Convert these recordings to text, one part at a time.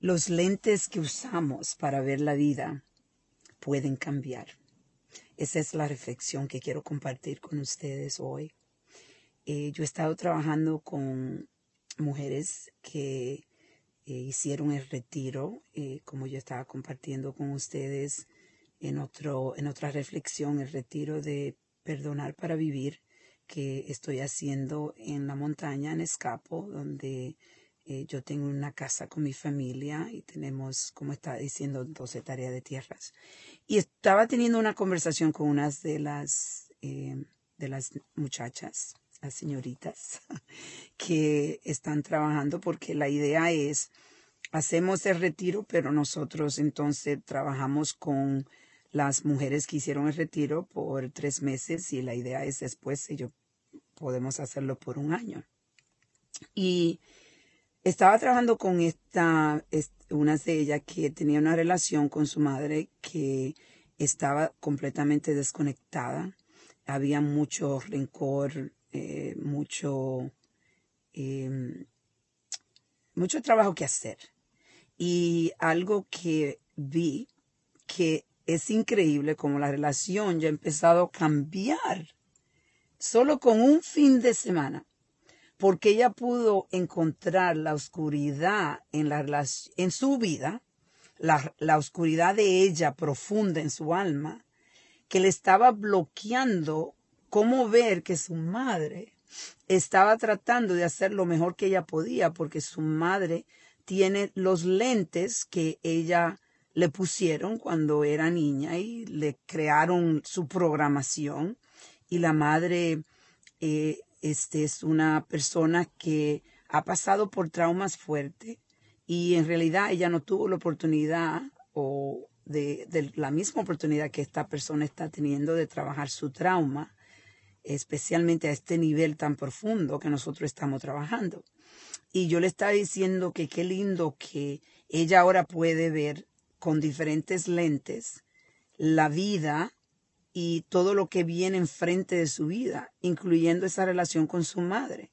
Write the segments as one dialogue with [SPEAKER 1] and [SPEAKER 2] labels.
[SPEAKER 1] los lentes que usamos para ver la vida pueden cambiar. Esa es la reflexión que quiero compartir con ustedes hoy. Eh, yo he estado trabajando con mujeres que eh, hicieron el retiro, eh, como yo estaba compartiendo con ustedes en, otro, en otra reflexión, el retiro de perdonar para vivir que estoy haciendo en la montaña, en Escapo, donde eh, yo tengo una casa con mi familia y tenemos, como estaba diciendo, 12 tareas de tierras. Y estaba teniendo una conversación con unas de las, eh, de las muchachas, las señoritas, que están trabajando porque la idea es, hacemos el retiro, pero nosotros entonces trabajamos con las mujeres que hicieron el retiro por tres meses y la idea es después ellos podemos hacerlo por un año. Y estaba trabajando con esta, una de ellas que tenía una relación con su madre que estaba completamente desconectada. Había mucho rencor, eh, mucho, em, mucho trabajo que hacer. Y algo que vi que es increíble como la relación ya ha empezado a cambiar solo con un fin de semana, porque ella pudo encontrar la oscuridad en, su vida, la, la oscuridad de ella profunda en su alma, que le estaba bloqueando cómo ver que su madre estaba tratando de hacer lo mejor que ella podía, porque su madre tiene los lentes que ella le pusieron cuando era niña y le crearon su programación. Y la madre eh, este, es una persona que ha pasado por traumas fuertes y en realidad ella no tuvo la oportunidad o de, la misma oportunidad que esta persona está teniendo de trabajar su trauma, especialmente a este nivel tan profundo que nosotros estamos trabajando. Y yo le estaba diciendo que qué lindo que ella ahora puede ver con diferentes lentes la vida y todo lo que viene enfrente de su vida, incluyendo esa relación con su madre.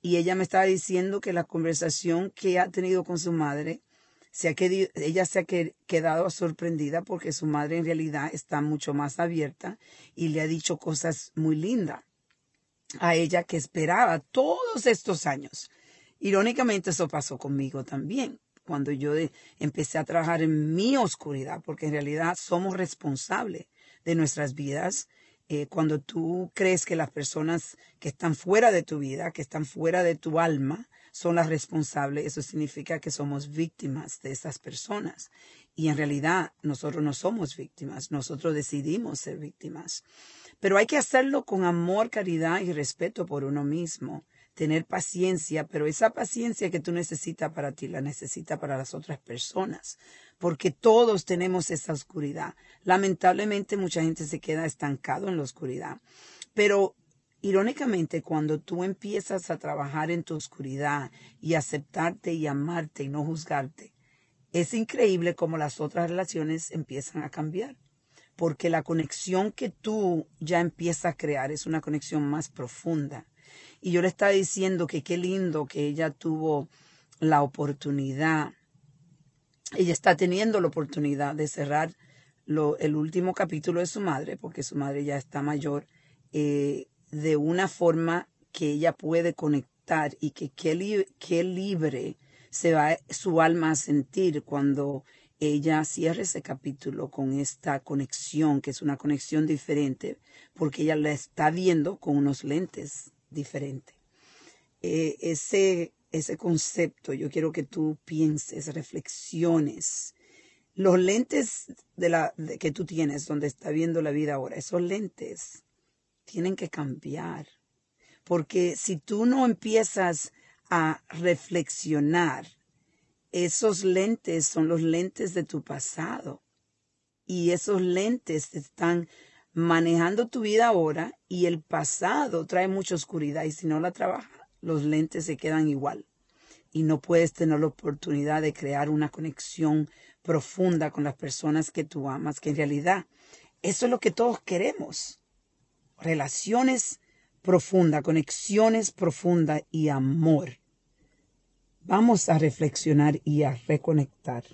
[SPEAKER 1] Y ella me estaba diciendo que la conversación que ha tenido con su madre, se ha quedado, ella se ha quedado sorprendida porque su madre en realidad está mucho más abierta y le ha dicho cosas muy lindas a ella que esperaba todos estos años. Irónicamente eso pasó conmigo también cuando yo empecé a trabajar en mi oscuridad, porque en realidad somos responsables de nuestras vidas. Eh, cuando tú crees que las personas que están fuera de tu vida, que están fuera de tu alma, son las responsables, eso significa que somos víctimas de esas personas. Y en realidad nosotros no somos víctimas, nosotros decidimos ser víctimas. Pero hay que hacerlo con amor, caridad y respeto por uno mismo tener paciencia, pero esa paciencia que tú necesitas para ti la necesitas para las otras personas, porque todos tenemos esa oscuridad. Lamentablemente mucha gente se queda estancado en la oscuridad, pero irónicamente cuando tú empiezas a trabajar en tu oscuridad y aceptarte y amarte y no juzgarte, es increíble cómo las otras relaciones empiezan a cambiar porque la conexión que tú ya empiezas a crear es una conexión más profunda y yo le estaba diciendo que qué lindo que ella tuvo la oportunidad, ella está teniendo la oportunidad de cerrar lo, el último capítulo de su madre, porque su madre ya está mayor, eh, de una forma que ella puede conectar y que qué, qué libre se va su alma a sentir cuando ella cierre ese capítulo con esta conexión, que es una conexión diferente, porque ella la está viendo con unos lentes diferente. Eh, ese, ese concepto, yo quiero que tú pienses, reflexiones. Los lentes de la, que tú tienes, donde está viendo la vida ahora, esos lentes tienen que cambiar. Porque si tú no empiezas a reflexionar, esos lentes son los lentes de tu pasado. Y esos lentes están manejando tu vida ahora y el pasado trae mucha oscuridad y si no la trabajas, los lentes se quedan igual y no puedes tener la oportunidad de crear una conexión profunda con las personas que tú amas, que en realidad eso es lo que todos queremos. Relaciones profundas, conexiones profundas y amor. Vamos a reflexionar y a reconectar.